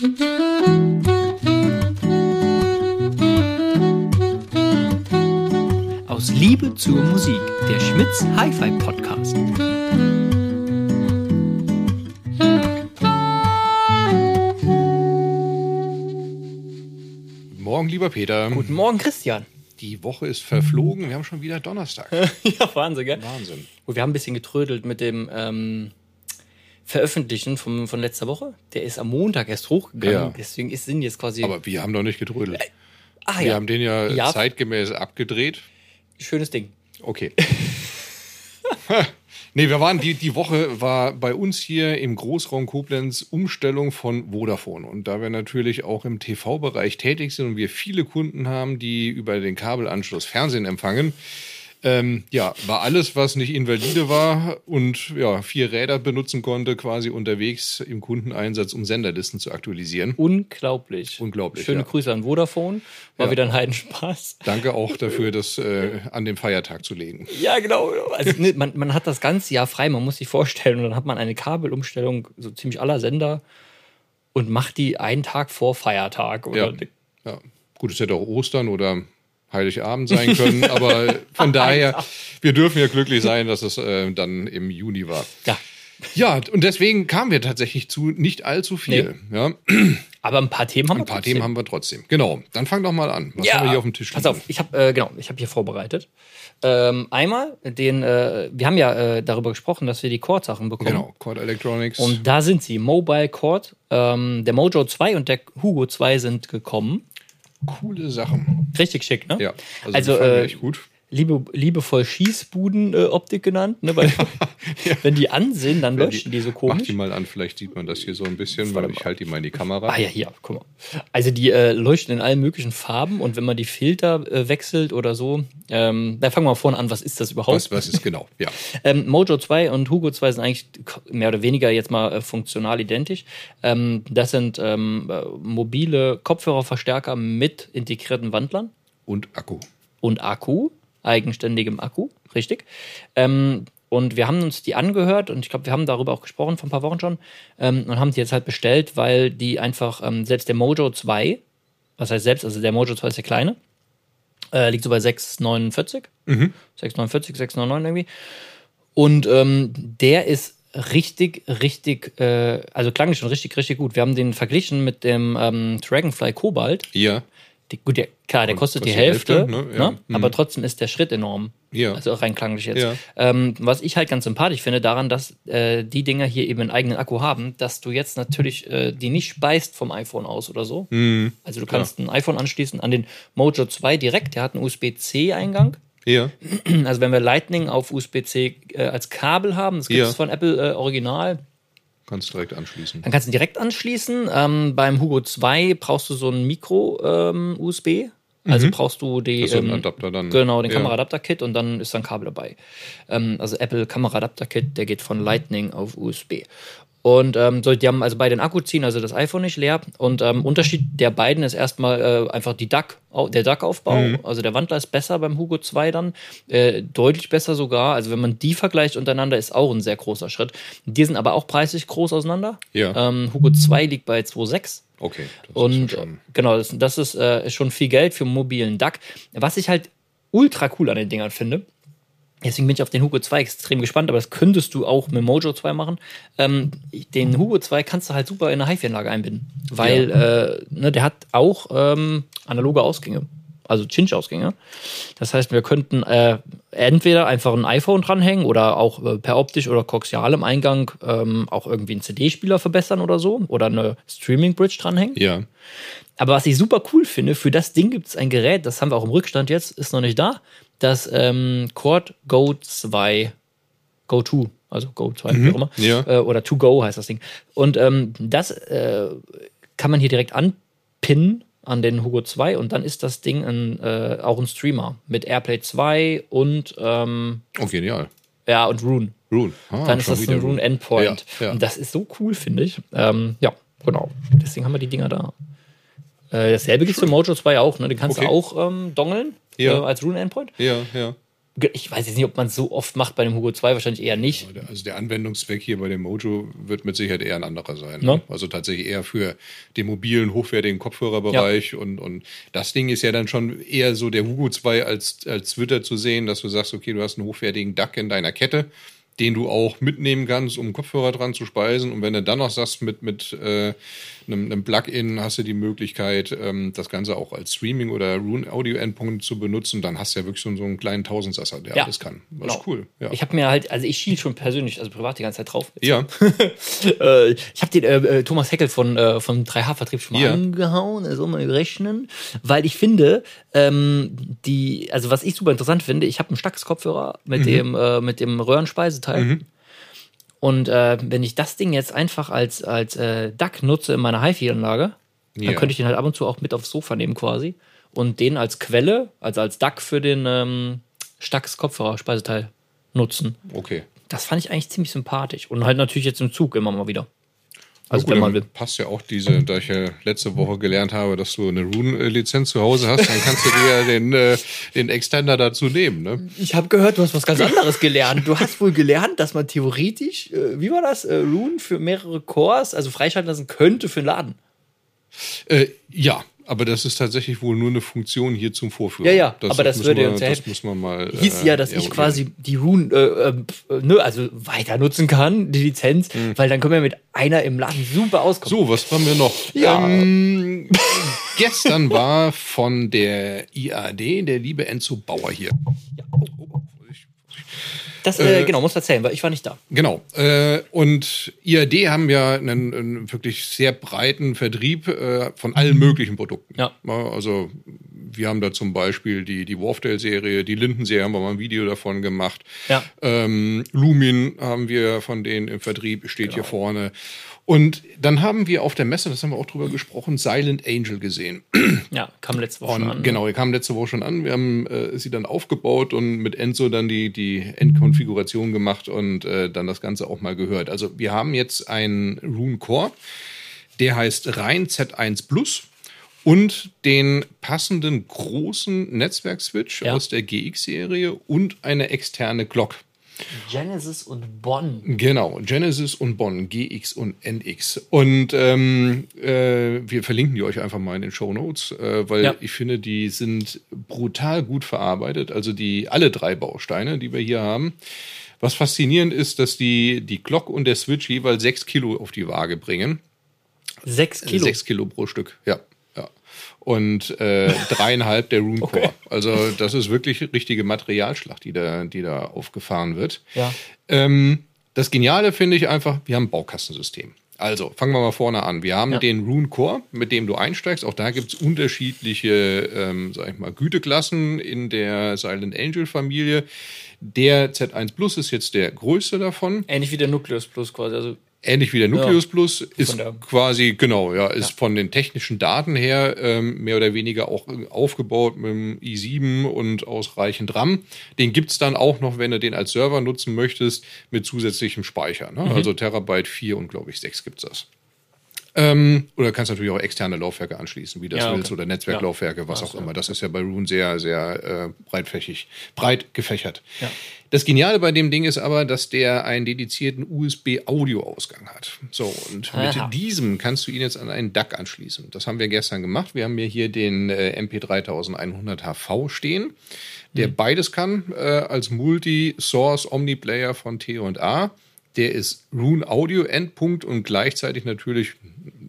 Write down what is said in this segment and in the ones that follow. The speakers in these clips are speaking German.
Aus Liebe zur Musik, der Schmitz Hi-Fi Podcast. Guten Morgen, lieber Peter. Guten Morgen, Christian. Die Woche ist verflogen. Wir haben schon wieder Donnerstag. ja, Wahnsinn, gell? Wahnsinn. Und wir haben ein bisschen getrödelt mit dem ähm, Veröffentlichen vom, von letzter Woche. Der ist am Montag erst hochgegangen. Ja. Deswegen ist, sind jetzt quasi. Aber wir haben doch nicht gedrödelt. ah, Wir ja. haben den ja, Ja. zeitgemäß abgedreht. Schönes Ding. Okay. nee, wir waren, die, die Woche war bei uns hier im Großraum Koblenz Umstellung von Vodafone. Und da wir natürlich auch im TV-Bereich tätig sind und wir viele Kunden haben, die über den Kabelanschluss Fernsehen empfangen, ähm, ja, war alles, was nicht invalide war und ja, vier Räder benutzen konnte, quasi unterwegs im Kundeneinsatz, um Senderlisten zu aktualisieren. Unglaublich. Unglaublich, Schöne ja. Grüße an Vodafone. War Ja. wieder ein Heidenspaß. Danke auch dafür, das äh, an den Feiertag zu legen. Ja, genau. Also, ne, man, man hat das ganze Jahr frei, man muss sich vorstellen. Und dann hat man eine Kabelumstellung so ziemlich aller Sender und macht die einen Tag vor Feiertag. Oder Ja. Ja. Gut, es hätte auch Ostern oder Heiligabend sein können, aber von daher, wir dürfen ja glücklich sein, dass es äh, dann im Juni war. ja. Ja, und deswegen kamen wir tatsächlich zu nicht allzu viel. Ja, Aber ein paar Themen haben wir ein paar trotzdem. Themen haben wir trotzdem. Genau, dann fang doch mal an. Was haben wir hier auf dem Tisch Pass liegen? auf, ich habe äh, genau, ich habe hier vorbereitet. Ähm, einmal den, äh, wir haben ja äh, darüber gesprochen, dass wir die Chord-Sachen bekommen. Genau, Cord Electronics. Und da sind sie, Mobile Chord, ähm, der Mojo 2 und der Hugo 2 sind gekommen. Coole Sachen. Richtig schick, ne? Ja, also, Also, äh, echt gut. Liebe, liebevoll Schießbuden-Optik genannt, ne? Weil wenn die an sind, dann leuchten die so Mach komisch. die mal an, vielleicht sieht man das hier so ein bisschen, weil ich halte die mal in die Kamera. Ah ja, hier, guck mal. Also die äh, leuchten in allen möglichen Farben und wenn man die Filter äh, wechselt oder so, ähm, da fangen wir mal vorne an, was ist das überhaupt? Was, was ist genau? Ja. Ähm, Mojo 2 und Hugo 2 sind eigentlich mehr oder weniger jetzt mal äh, funktional identisch. Ähm, das sind ähm, äh, mobile Kopfhörerverstärker mit integrierten Wandlern Und Akku. und Akku, eigenständigem Akku, richtig. Ähm, und wir haben uns die angehört und ich glaube, wir haben darüber auch gesprochen vor ein paar Wochen schon ähm, und haben die jetzt halt bestellt, weil die einfach, ähm, selbst der Mojo 2, was heißt selbst, also der Mojo 2 ist der kleine, äh, liegt so bei 6,49, 6,49, 6,99 irgendwie. Und ähm, der ist richtig, richtig, äh, also klang schon richtig, richtig gut. Wir haben den verglichen mit dem ähm, Dragonfly Cobalt. Ja. Die, gut, der, klar, der kostet, die Hälfte, Hälfte, ne? ne? Ja. Mhm. aber trotzdem ist der Schritt enorm. Ja. Also auch rein klanglich jetzt. Ja. Ähm, was ich halt ganz sympathisch finde daran, dass äh, die Dinger hier eben einen eigenen Akku haben, dass du jetzt natürlich äh, die nicht speist vom iPhone aus oder so. Mhm. Also du kannst ein iPhone anschließen an den Mojo 2 direkt, der hat einen USB-C-Eingang. Ja. Also wenn wir Lightning auf USB-C äh, als Kabel haben, das gibt Ja. es von Apple äh, original, Kannst direkt anschließen. dann kannst du ihn direkt anschließen. Ähm, beim Hugo 2 brauchst du so ein Micro-USB. also brauchst du die, Mhm. Das ist so ein ähm, Adapter dann. genau, den Ja. Kameraadapter-Kit und dann ist da ein Kabel dabei. Ähm, also Apple Kameraadapter-Kit, der geht von Lightning auf USB. Und ähm, so, die haben also beide den Akku ziehen, also das iPhone nicht leer. Und ähm, Unterschied der beiden ist erstmal äh, einfach die DAC, der DAC-Aufbau. Mhm. Also der Wandler ist besser beim Hugo 2 dann, äh, deutlich besser sogar. Also wenn man die vergleicht untereinander, ist auch ein sehr großer Schritt. Die sind aber auch preislich groß auseinander. Ja. Ähm, Hugo 2 liegt bei 2,6. Okay. Das Und ja schon. genau, das, das ist äh, schon viel Geld für einen mobilen DAC. Was ich halt ultra cool an den Dingern finde, deswegen bin ich auf den Hugo 2 extrem gespannt, aber das könntest du auch mit Mojo 2 machen. Ähm, den Hugo 2 kannst du halt super in eine HiFi-Anlage einbinden, weil äh, ne, der hat auch ähm, analoge Ausgänge. Also Cinch-Ausgänge. Das heißt, wir könnten äh, entweder einfach ein iPhone dranhängen oder auch äh, per optisch oder koaxialem Eingang ähm, auch irgendwie einen CD-Spieler verbessern oder so oder eine Streaming-Bridge dranhängen. Ja. Aber was ich super cool finde, für das Ding gibt es ein Gerät, das haben wir auch im Rückstand jetzt, ist noch nicht da, das ähm, Cord Go 2, Go 2, also Go 2, wie auch immer, ja. äh, oder To Go heißt das Ding. Und ähm, das äh, kann man hier direkt anpinnen an den Hugo 2 und dann ist das Ding ein, äh, auch ein Streamer mit Airplay 2 und ähm, Oh, genial. ja und Rune. Rune. Ah, Dann ist das ein Rune Endpoint. Ja, ja. Und das ist so cool, finde ich. Ähm, ja, genau. Deswegen haben wir die Dinger da. Äh, dasselbe gibt es für Mojo 2 auch. Ne? Den kannst Okay. du auch ähm, dongeln Ja. äh, als Rune Endpoint. Ja, ja. Ich weiß jetzt nicht, ob man es so oft macht bei dem Hugo 2, wahrscheinlich eher nicht. Also der Anwendungszweck hier bei dem Mojo wird mit Sicherheit eher ein anderer sein. Ne? Also tatsächlich eher für den mobilen, hochwertigen Kopfhörerbereich. Und, und das Ding ist ja dann schon eher so der Hugo 2 als, als Twitter zu sehen, dass du sagst, okay, du hast einen hochwertigen Duck in deiner Kette den du auch mitnehmen kannst, um Kopfhörer dran zu speisen. Und wenn du dann noch sagst, mit, mit äh, einem, einem Plugin hast du die Möglichkeit, ähm, das Ganze auch als Streaming- oder Rune-Audio-Endpunkt zu benutzen, dann hast du ja wirklich so, so einen kleinen Tausendsasser, der Ja. alles kann. Das Genau. ist cool. Ja. Ich habe mir halt, also ich schiel schon persönlich, also privat die ganze Zeit drauf. ja. äh, ich habe den äh, äh, Thomas Heckel von, äh, vom 3H-Vertrieb schon mal Ja. angehauen, also mal rechnen, weil ich finde, ähm, die, also was ich super interessant finde, ich habe einen Stax-Kopfhörer Mhm. mit dem äh, mit dem Röhrenspeiseteil. Und äh, wenn ich das Ding jetzt einfach als, als äh, DAC nutze in meiner HiFi-Anlage, Ja. dann könnte ich den halt ab und zu auch mit aufs Sofa nehmen quasi und den als Quelle, also als DAC für den ähm, Stax Kopfhörer-Speiseteil nutzen. Okay. Das fand ich eigentlich ziemlich sympathisch. Und halt natürlich jetzt im Zug immer mal wieder. Also Also gut, wenn man dann will. passt ja auch diese, da ich ja letzte Woche gelernt habe, dass du eine Rune-Lizenz zu Hause hast, dann kannst du dir ja den, äh, den Extender dazu nehmen. Ne? Ich habe gehört, du hast was ganz anderes gelernt. Du hast wohl gelernt, dass man theoretisch, äh, wie war das, äh, Rune für mehrere Cores, also freischalten lassen könnte für den Laden. Äh, ja, aber das ist tatsächlich wohl nur eine Funktion hier zum Vorführen. Ja, ja, aber das würde uns ja Das helfen. muss man mal. Hieß äh, ja, dass ich quasi die Rune, äh, äh, ne, also weiter nutzen kann, die Lizenz, weil dann können wir mit einer im Laden super auskommen. So, was haben wir noch? Ja. Ähm, gestern war von der IAD der liebe Enzo Bauer hier. Das, äh, äh, genau, muss erzählen, weil ich war nicht da. Genau. Äh, und IAD haben ja einen, einen wirklich sehr breiten Vertrieb äh, von allen möglichen Produkten. Ja. Also wir haben da zum Beispiel die, die Wharfdale-Serie, die Linden-Serie, haben wir mal ein Video davon gemacht. Ja. Ähm, Lumin haben wir von denen im Vertrieb, steht Genau. hier vorne. Und dann haben wir auf der Messe, das haben wir auch drüber gesprochen, Silent Angel gesehen. Ja, kam letzte Woche Und schon an. genau, die kamen letzte Woche schon an. Wir haben äh, sie dann aufgebaut und mit Enzo dann die, die Endkonfiguration gemacht und äh, dann das Ganze auch mal gehört. Also wir haben jetzt einen Rune Core, der heißt rein Z1 Plus und den passenden großen Netzwerkswitch Ja. aus der GX-Serie und eine externe Glock. Genesis und Bonn. Genau, Genesis und Bonn, GX und NX. Und ähm, äh, wir verlinken die euch einfach mal in den Show Notes, äh, weil Ja. ich finde, die sind brutal gut verarbeitet. Also die alle drei Bausteine, die wir hier haben. Was faszinierend ist, dass die, die Glock und der Switch jeweils sechs Kilo auf die Waage bringen. Sechs Kilo. Sechs Kilo pro Stück, ja. Und äh, dreieinhalb der Rune Core. Okay. Also das ist wirklich richtige Materialschlacht, die da, die da aufgefahren wird. Ja. Ähm, das Geniale finde ich einfach, wir haben ein Baukastensystem. Also, fangen wir mal vorne an. Wir haben Ja. den Rune Core, mit dem du einsteigst. Auch da gibt es unterschiedliche, ähm, sag ich mal, Güteklassen in der Silent Angel Familie. Der Z1 Plus ist jetzt der größte davon. Ähnlich wie der Nucleus Plus quasi. Also Ähnlich wie der Nucleus Plus ist quasi, genau, ja, ist von den technischen Daten her ähm, mehr oder weniger auch äh, aufgebaut mit dem i7 und ausreichend RAM. Den gibt's dann auch noch, wenn du den als Server nutzen möchtest, mit zusätzlichem Speicher. Ne? Also Terabyte 4 und glaube ich 6 gibt's das. Ähm, oder kannst natürlich auch externe Laufwerke anschließen, wie das Ja, okay. willst, oder Netzwerklaufwerke, was Ja, auch so. immer. Das ist ja bei Rune sehr, sehr äh, breitfächig, breit gefächert. Ja. Das Geniale bei dem Ding ist aber, dass der einen dedizierten USB-Audio-Ausgang hat. So, und Aha. mit diesem kannst du ihn jetzt an einen DAC anschließen. Das haben wir gestern gemacht. Wir haben mir hier den äh, MP3100 HV stehen, der Mhm. beides kann äh, als Multi-Source Omniplayer von T&A. Der ist Rune Audio Endpunkt und gleichzeitig natürlich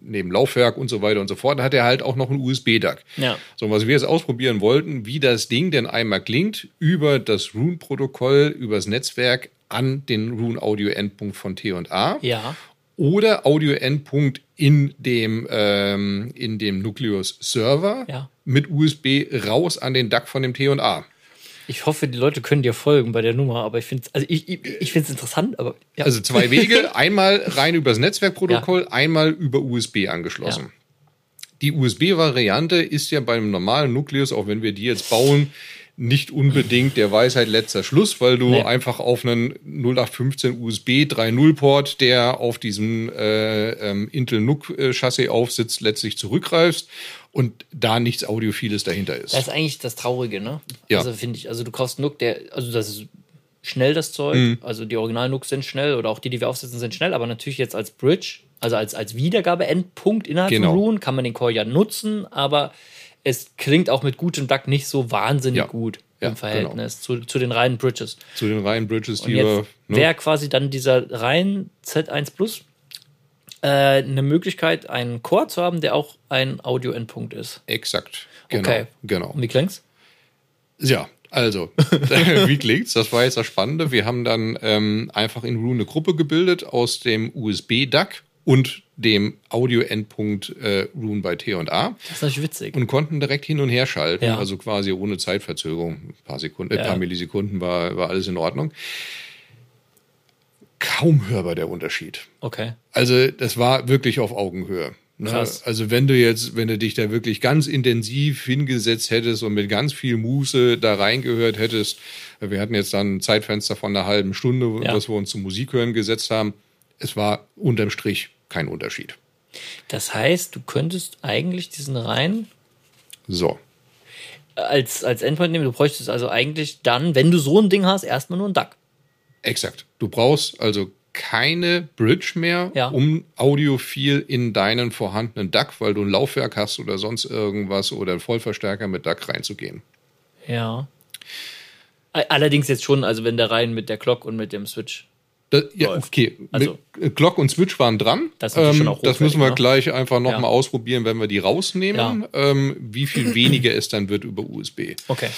neben Laufwerk und so weiter und so fort, hat er halt auch noch einen USB-DAC. Ja. So, was wir jetzt ausprobieren wollten, wie das Ding denn einmal klingt über das Rune-Protokoll, übers Netzwerk an den Rune-Audio-Endpunkt von T&A Ja. oder Audio-Endpunkt in dem, ähm, in dem Nucleus-Server Ja. mit USB raus an den DAC von dem T&A. Ich hoffe, die Leute können dir folgen bei der Nummer, aber ich finde es also ich, ich, ich find's interessant, aber ja. Also zwei Wege, einmal rein übers Netzwerkprotokoll, einmal über USB angeschlossen. Ja. Die USB-Variante ist ja beim normalen Nucleus, auch wenn wir die jetzt bauen, nicht unbedingt der Weisheit letzter Schluss, weil du Nee. einfach auf einen 0815 USB 3.0 Port, der auf diesem äh, ähm, Intel NUC äh, Chassis aufsitzt, letztlich zurückgreifst und da nichts Audiophiles dahinter ist. Das ist eigentlich das Traurige, ne? Ja. Also finde ich, also du kaufst Nook, der, also das ist schnell das Zeug, Mhm. also die originalen Nooks sind schnell oder auch die, die wir aufsetzen, sind schnell, aber natürlich jetzt als Bridge, also als, als Wiedergabeendpunkt innerhalb Genau. von Rune kann man den Core ja nutzen, aber es klingt auch mit gutem DAC nicht so wahnsinnig Ja. gut Ja, im Verhältnis zu, zu den reinen Bridges. Zu den reinen Bridges, die wir. Ne? wäre quasi dann dieser rein Z1 Plus äh, eine Möglichkeit, einen Core zu haben, der auch ein Audio-Endpunkt ist. Exakt. Genau. Okay. genau. Und wie klingt's? Ja, also, wie klingt's? Das war jetzt das Spannende. Wir haben dann ähm, einfach in Rune eine Gruppe gebildet aus dem USB-DAC und dem Audio-Endpunkt äh, Rune bei T&A Das ist natürlich witzig. und konnten direkt hin und her schalten, Ja. also quasi ohne Zeitverzögerung. Ein paar Sekunden, äh, Ja. paar Millisekunden war, war alles in Ordnung. Kaum hörbar der Unterschied. Okay. Also das war wirklich auf Augenhöhe. Ne? Also wenn du jetzt, wenn du dich da wirklich ganz intensiv hingesetzt hättest und mit ganz viel Muße da reingehört hättest, wir hatten jetzt dann ein Zeitfenster von einer halben Stunde, Ja. dass wir uns zum Musikhören gesetzt haben. Es war unterm Strich kein Unterschied. Das heißt, du könntest eigentlich diesen rein So. als, als Endpoint nehmen. Du bräuchtest also eigentlich dann, wenn du so ein Ding hast, erstmal nur ein DAC. Exakt. Du brauchst also keine Bridge mehr, Ja. um audiophil in deinen vorhandenen DAC, weil du ein Laufwerk hast oder sonst irgendwas oder einen Vollverstärker mit DAC reinzugehen. Ja. Allerdings jetzt schon, also wenn der rein mit der Glock und mit dem Switch. Das, ja, okay. Also- Mit, Glock und Switch waren dran. Das auch das müssen wir ne? gleich einfach nochmal Ja. ausprobieren, wenn wir die rausnehmen, ähm, wie viel weniger es dann wird über USB. Okay.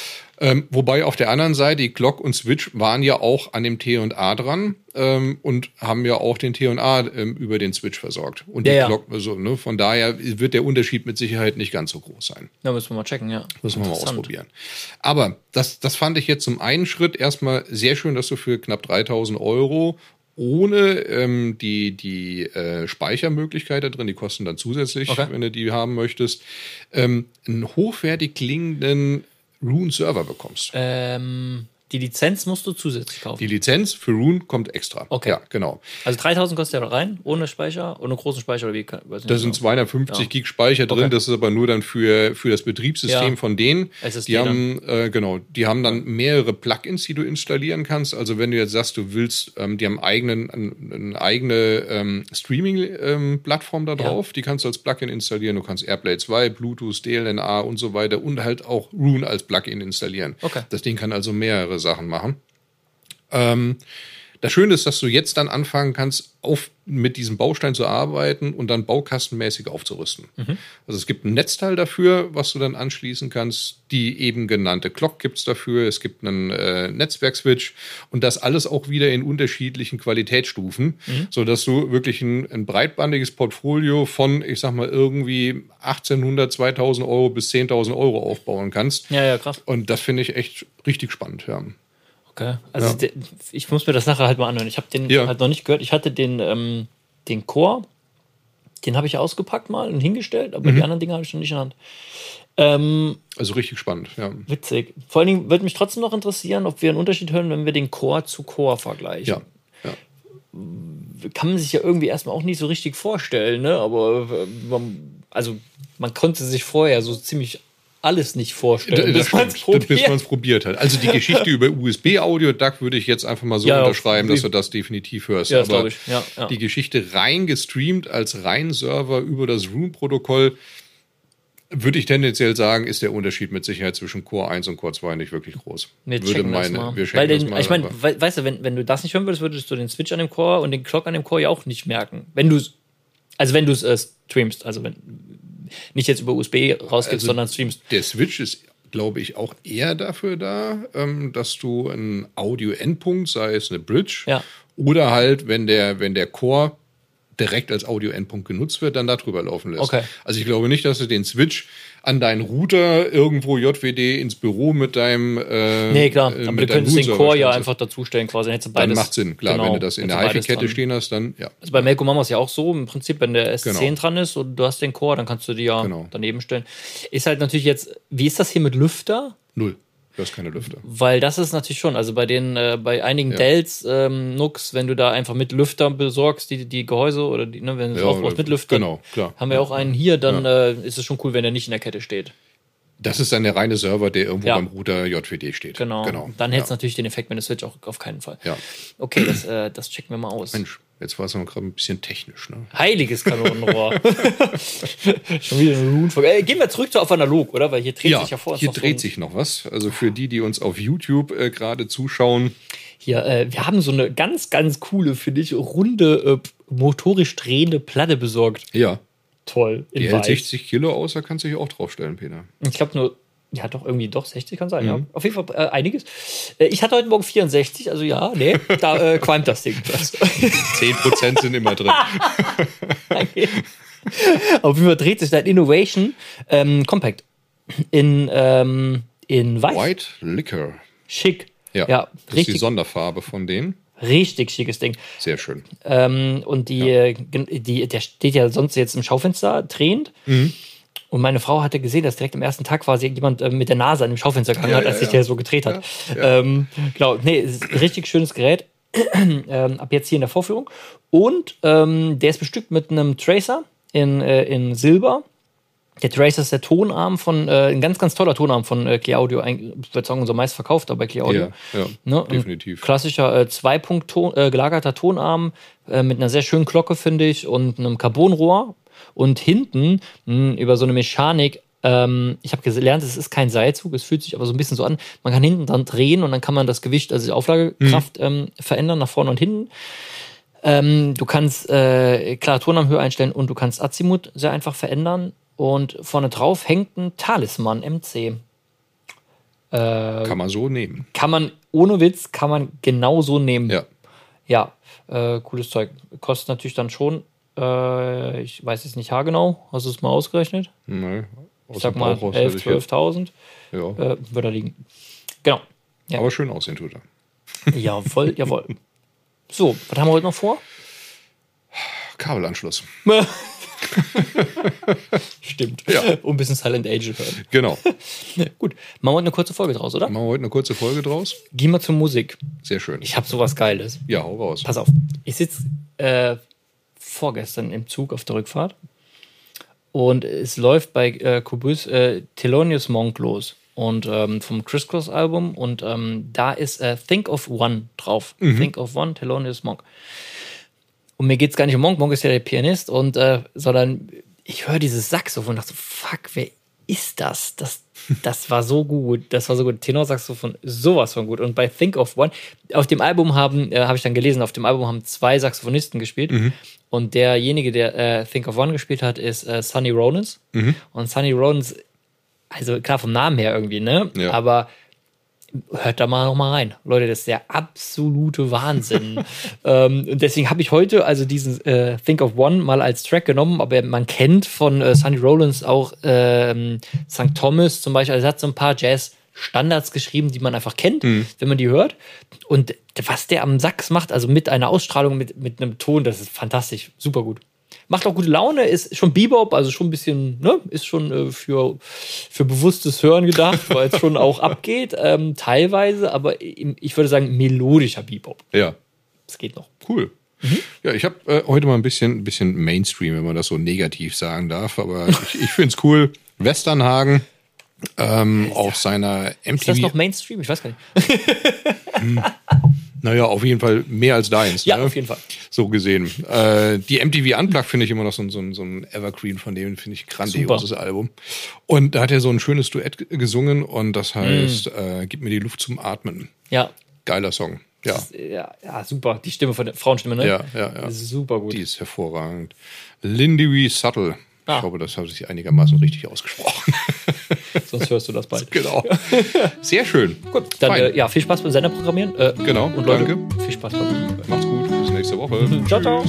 Ähm, wobei auf der anderen Seite, die Glock und Switch waren ja auch an dem T&A dran ähm, und haben ja auch den T&A ähm, über den Switch versorgt. Und die Ja, ja. Glock, also, ne, von daher wird der Unterschied mit Sicherheit nicht ganz so groß sein. Da müssen wir mal checken, ja. Müssen wir mal ausprobieren. Aber das, das fand ich jetzt zum einen Schritt erstmal sehr schön, dass du für knapp 3000 Euro ohne ähm, die, die äh, Speichermöglichkeit da drin, die kosten dann zusätzlich, Okay. wenn du die haben möchtest, ähm, einen hochwertig klingenden Rune-Server bekommst. Ähm, die Lizenz musst du zusätzlich kaufen. Die Lizenz für Rune kommt extra. Okay. Ja, genau. also 3000 kostet ja rein, ohne Speicher, ohne großen Speicher oder wie? Da sind genau. 250 Gig Speicher drin, Okay. das ist aber nur dann für, für das Betriebssystem Ja. von denen. SSD die haben, äh, genau, die haben dann mehrere Plugins, die du installieren kannst. Also wenn du jetzt sagst, du willst, ähm, die haben eigenen, ein- eine eigene ähm, Streaming-Plattform da drauf, die kannst du als Plugin installieren. Du kannst Airplay 2, Bluetooth, DLNA und so weiter und halt auch Rune als Plugin installieren. Okay. Das Ding kann also mehrere Sachen machen. Ähm, das Schöne ist, dass du jetzt dann anfangen kannst, auf, mit diesem Baustein zu arbeiten und dann baukastenmäßig aufzurüsten. Also es gibt ein Netzteil dafür, was du dann anschließen kannst. Die eben genannte Clock gibt's dafür. Es gibt einen äh, Netzwerkswitch und das alles auch wieder in unterschiedlichen Qualitätsstufen, so dass du wirklich ein, ein breitbandiges Portfolio von, ich sag mal, irgendwie 1800, 2000 Euro bis 10.000 Euro aufbauen kannst. Ja, ja, krass. Und das finde ich echt richtig spannend, ja. Okay. Also Ja. der, ich muss mir das nachher halt mal anhören. Ich habe den Ja. halt noch nicht gehört. Ich hatte den, ähm, den Core, den habe ich ausgepackt mal und hingestellt, aber die anderen Dinge habe ich noch nicht in der Hand. Ähm, Also richtig spannend, ja. witzig. Vor allen Dingen würde mich trotzdem noch interessieren, ob wir einen Unterschied hören, wenn wir den Core zu Core vergleichen. Ja, ja. Kann man sich ja irgendwie erstmal auch nicht so richtig vorstellen, ne? Aber äh, man, also man konnte sich vorher so ziemlich alles nicht vorstellen, Das bis man es probiert hat. Also die Geschichte über USB-Audio, DAC würde ich jetzt einfach mal so Ja, unterschreiben, dass du das definitiv hörst. Ja, Aber ich. Ja, ja. die Geschichte rein gestreamt als rein Server über das Room-Protokoll, würde ich tendenziell sagen, ist der Unterschied mit Sicherheit zwischen Core 1 und Core 2 nicht wirklich groß. Wir würde checken das mal. wir Weil den, mal. ich meine, we weißt du, wenn, wenn du das nicht hören würdest, würdest du den Switch an dem Core und den Clock an dem Core ja auch nicht merken. Wenn du also wenn du es äh, streamst, also wenn nicht jetzt über USB rausgibst, Also sondern streamst. Der Switch ist, glaube ich, auch eher dafür da, ähm, dass du einen Audio-Endpunkt, sei es eine Bridge, Ja. oder halt, wenn der, wenn der Core direkt als Audio-Endpunkt genutzt wird, dann darüber laufen lässt. Okay. Also ich glaube nicht, dass du den Switch an deinen Router irgendwo JWD ins Büro mit deinem äh, Nee, klar, äh, aber du könntest den Core ja einfach dazustellen, quasi. Dann, hättest du Dann beides, macht Sinn, klar. genau, wenn du das in der beides HiFi-Kette stehen hast, dann ja. Also bei Melco machen wir es ja auch so, im Prinzip, wenn der S10 Genau. dran ist und du hast den Core, dann kannst du die ja Genau. daneben stellen. Ist halt natürlich jetzt, wie ist das hier mit Lüfter? Null. Du hast keine Lüfter. Weil das ist natürlich schon, also bei den, äh, bei einigen Ja. Dells, ähm, Nux, wenn du da einfach mit Lüfter besorgst, die, die Gehäuse oder die, ne, wenn du es Ja, aufbaust mit Lüfter, genau, klar. haben wir auch einen hier, dann äh, ist es schon cool, wenn er nicht in der Kette steht. Das ist dann der reine Server, der irgendwo Ja. beim Router JWD steht. Genau. genau. Dann hätte es ja. natürlich den Effekt mit der Switch auch auf keinen Fall. Ja. Okay, das, äh, das checken wir mal aus. Mensch, jetzt war es noch gerade ein bisschen technisch. Ne? Heiliges Kanonenrohr. Schon wieder eine Rune-Folge. Äh, gehen wir zurück zu auf analog, oder? Weil hier dreht sich ja vor hier so dreht ein- sich noch was. Also für die, die uns auf YouTube äh, gerade zuschauen, Hier, äh, wir haben so eine ganz, ganz coole, finde ich, runde, äh, motorisch drehende Platte besorgt. ja, Toll. Die hält weiß. 60 Kilo aus, da kannst du dich auch draufstellen, Peter. Ich glaube nur, ja, doch irgendwie doch 60 kann sein, Mhm. ja. Auf jeden Fall äh, einiges. Äh, ich hatte heute Morgen 64, also ja, nee, da äh, qualmt das Ding. 10% sind immer drin. Auf jeden Fall dreht sich dein Innovation ähm, Compact in, ähm, in weiß. White Liquor. Schick. Ja, ja das ist die richtig, Sonderfarbe von denen. Richtig schickes Ding. Sehr schön. Ähm, und die, gen- die, der steht ja sonst jetzt im Schaufenster drehend. Mhm. Und meine Frau hatte gesehen, dass direkt am ersten Tag quasi jemand äh, mit der Nase an dem Schaufenster gegangen Ja, hat, ja, als sich ja. der so gedreht hat. Ja, Ähm, genau, nee, ist ein richtig schönes Gerät. ähm, ab jetzt hier in der Vorführung. Und ähm, der ist bestückt mit einem Tracer in, äh, in Silber. Der Tracer ist der Tonarm von, äh, ein ganz, ganz toller Tonarm von äh, Clear Audio. Ein- Ich würde sagen, unser meistverkaufter bei Clear Audio. Ja, ja, Ne? Ein definitiv. Klassischer äh, Zwei-Punkt-Ton- äh, gelagerter Tonarm äh, mit einer sehr schönen Glocke, finde ich, und einem Carbonrohr. Und hinten mh, über so eine Mechanik, ähm, ich habe gelernt, es ist kein Seilzug, es fühlt sich aber so ein bisschen so an. Man kann hinten dann drehen und dann kann man das Gewicht, also die Auflagekraft ähm, verändern nach vorne und hinten. Ähm, du kannst äh, klar Tonarmhöhe einstellen und du kannst Azimut sehr einfach verändern. Und vorne drauf hängt ein Talisman MC. Kann man so nehmen. Kann man, ohne Witz, kann man genauso nehmen. Ja. Ja, äh, cooles Zeug. Kostet natürlich dann schon, äh, ich weiß jetzt nicht haargenau, hast du es mal ausgerechnet? Nee, aus Ich sag mal Bauch raus 11, hätte ich jetzt- 12.000 Ja. äh, wird da liegen. Genau. ja. Aber schön aussehen tut er. Jawohl, jawohl. So, was haben wir heute noch vor? Kabelanschluss. Stimmt. Ja. Und ein bisschen Silent Angel hören. Genau. Gut, machen wir heute eine kurze Folge draus, oder? Machen wir heute eine kurze Folge draus. Gehen wir zur Musik. Sehr schön. Ich habe sowas Geiles. Ja, hau raus. Pass auf, ich sitze äh, vorgestern im Zug auf der Rückfahrt und es läuft bei äh, Kubus äh, Thelonious Monk los und ähm, vom Criss Cross Album und ähm, da ist äh, Think of One drauf. Think of One, Thelonious Monk. Und mir geht es gar nicht um Monk, Monk ist ja der Pianist und äh, sondern ich höre dieses Saxophon und dachte so, fuck, wer ist das? Das, das war so gut, das war so gut. Tenorsaxophon, sowas von gut. Und bei Think of One, auf dem Album haben, äh, habe ich dann gelesen, auf dem Album haben zwei Saxophonisten gespielt. Und derjenige, der äh, Think of One gespielt hat, ist äh, Sonny Rollins. Und Sonny Rollins, also klar vom Namen her irgendwie, ne? Ja. Aber hört da mal noch mal rein. Leute, das ist der absolute Wahnsinn. ähm, und deswegen habe ich heute also diesen äh, Think of One mal als Track genommen, aber man kennt von äh, Sonny Rollins auch ähm, St. Thomas zum Beispiel. Also er hat so ein paar Jazz-Standards geschrieben, die man einfach kennt, wenn man die hört. Und was der am Sax macht, also mit einer Ausstrahlung, mit, mit einem Ton, das ist fantastisch, super gut. Macht auch gute Laune, ist schon Bebop, also schon ein bisschen, ne, ist schon äh, für, für bewusstes Hören gedacht, weil es schon auch abgeht, ähm, teilweise, aber ich würde sagen, melodischer Bebop. Ja, Es geht noch. cool. Ja, ich habe äh, heute mal ein bisschen, ein bisschen Mainstream, wenn man das so negativ sagen darf, aber ich, ich finde es cool. Westernhagen ähm, auf seiner Ist das noch MTV. Mainstream? Ich weiß gar nicht. Naja, auf jeden Fall mehr als deins. Ja, ne? auf jeden Fall. So gesehen. Äh, die MTV Unplugged finde ich immer noch so, ein- so, so ein Evergreen von dem, finde ich grandioses Album. Und da hat er so ein schönes Duett gesungen und das heißt, äh, Gib mir die Luft zum Atmen. Ja. Geiler Song. Ja, Ja, ja, super. Die Stimme von der Frauenstimme, ne? ja, ja. ja. Ist super gut. Die ist hervorragend. Lindy Wee Subtle. Ah. Ich glaube, das habe ich einigermaßen richtig ausgesprochen. Sonst hörst du das bald. genau. Sehr schön. Gut, dann äh, ja, viel Spaß beim Senderprogrammieren. Äh, Genau, und Leute, danke. viel Spaß beim Macht's gut. Bis nächste Woche. Ciao, ciao.